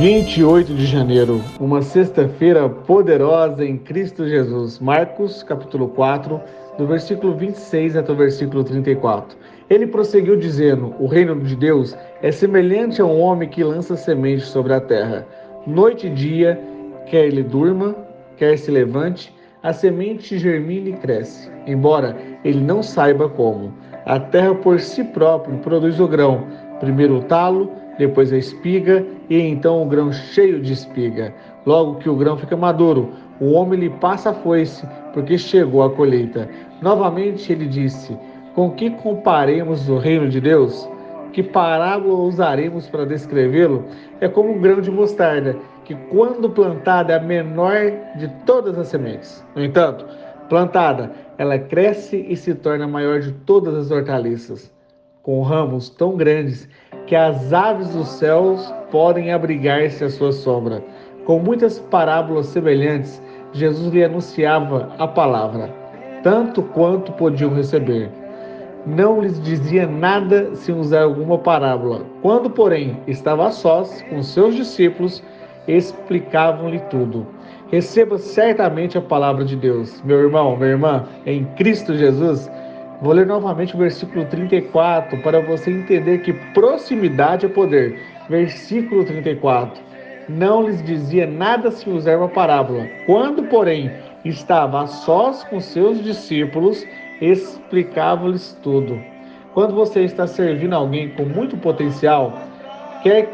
28 de janeiro, uma sexta-feira poderosa em Cristo Jesus. Marcos, capítulo 4, do versículo 26 até o versículo 34. Ele prosseguiu dizendo: O reino de Deus é semelhante a um homem que lança semente sobre a terra. Noite e dia, quer ele durma, quer se levante, a semente germina e cresce, embora ele não saiba como. A terra por si própria produz o grão, primeiro o talo, depois a espiga e então o grão cheio de espiga. Logo que o grão fica maduro, o homem lhe passa a foice, porque chegou a colheita. Novamente ele disse: Com que comparemos o reino de Deus? Que parábola usaremos para descrevê-lo? É como um grão de mostarda, que quando plantada é a menor de todas as sementes. No entanto, plantada, ela cresce e se torna a maior de todas as hortaliças, com ramos tão grandes que as aves dos céus podem abrigar-se à sua sombra. Com muitas parábolas semelhantes, Jesus lhe anunciava a palavra, tanto quanto podiam receber. Não lhes dizia nada sem usar alguma parábola. Quando, porém, estava a sós com seus discípulos, explicavam-lhe tudo. Receba certamente a palavra de Deus. Meu irmão, minha irmã, em Cristo Jesus, Vou ler novamente o versículo 34 para você entender que proximidade é poder. Versículo 34. Não lhes dizia nada se usar uma parábola. Quando, porém, estava a sós com seus discípulos, explicava-lhes tudo. Quando você está servindo alguém com muito potencial, quer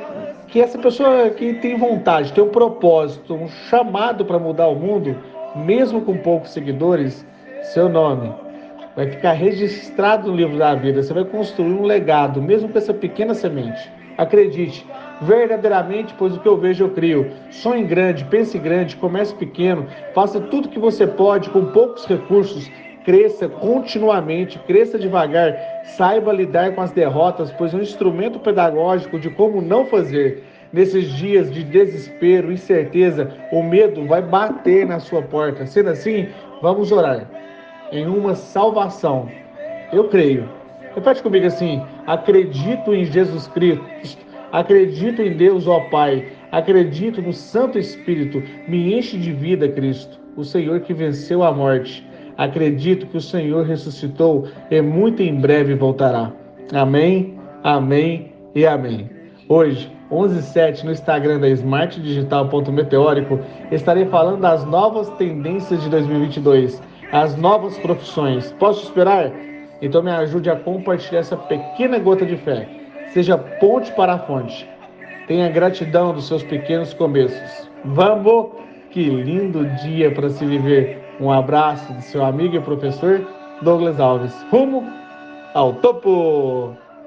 que essa pessoa que tem vontade, tem um propósito, um chamado para mudar o mundo, mesmo com poucos seguidores, seu nome vai ficar registrado no livro da vida. Você vai construir um legado, mesmo com essa pequena semente. Acredite, verdadeiramente, pois o que eu vejo eu crio. Sonhe grande, pense grande, comece pequeno, faça tudo que você pode com poucos recursos. Cresça continuamente, cresça devagar, saiba lidar com as derrotas, pois é um instrumento pedagógico de como não fazer. Nesses dias de desespero, incerteza, o medo vai bater na sua porta. Sendo assim, vamos orar em uma salvação. Eu creio. Repete comigo assim: acredito em Jesus Cristo, acredito em Deus, ó Pai, acredito no Santo Espírito, me enche de vida, Cristo, o Senhor que venceu a morte. Acredito que o Senhor ressuscitou e muito em breve voltará. Amém, amém e amém. Hoje, 11:07 no Instagram da smartdigital.meteórico, estarei falando das novas tendências de 2022 as novas profissões. Posso esperar? Então me ajude a compartilhar essa pequena gota de fé. Seja ponte para a fonte. Tenha gratidão dos seus pequenos começos. Vamos! Que lindo dia para se viver. Um abraço do seu amigo e professor Douglas Alves. Rumo ao topo!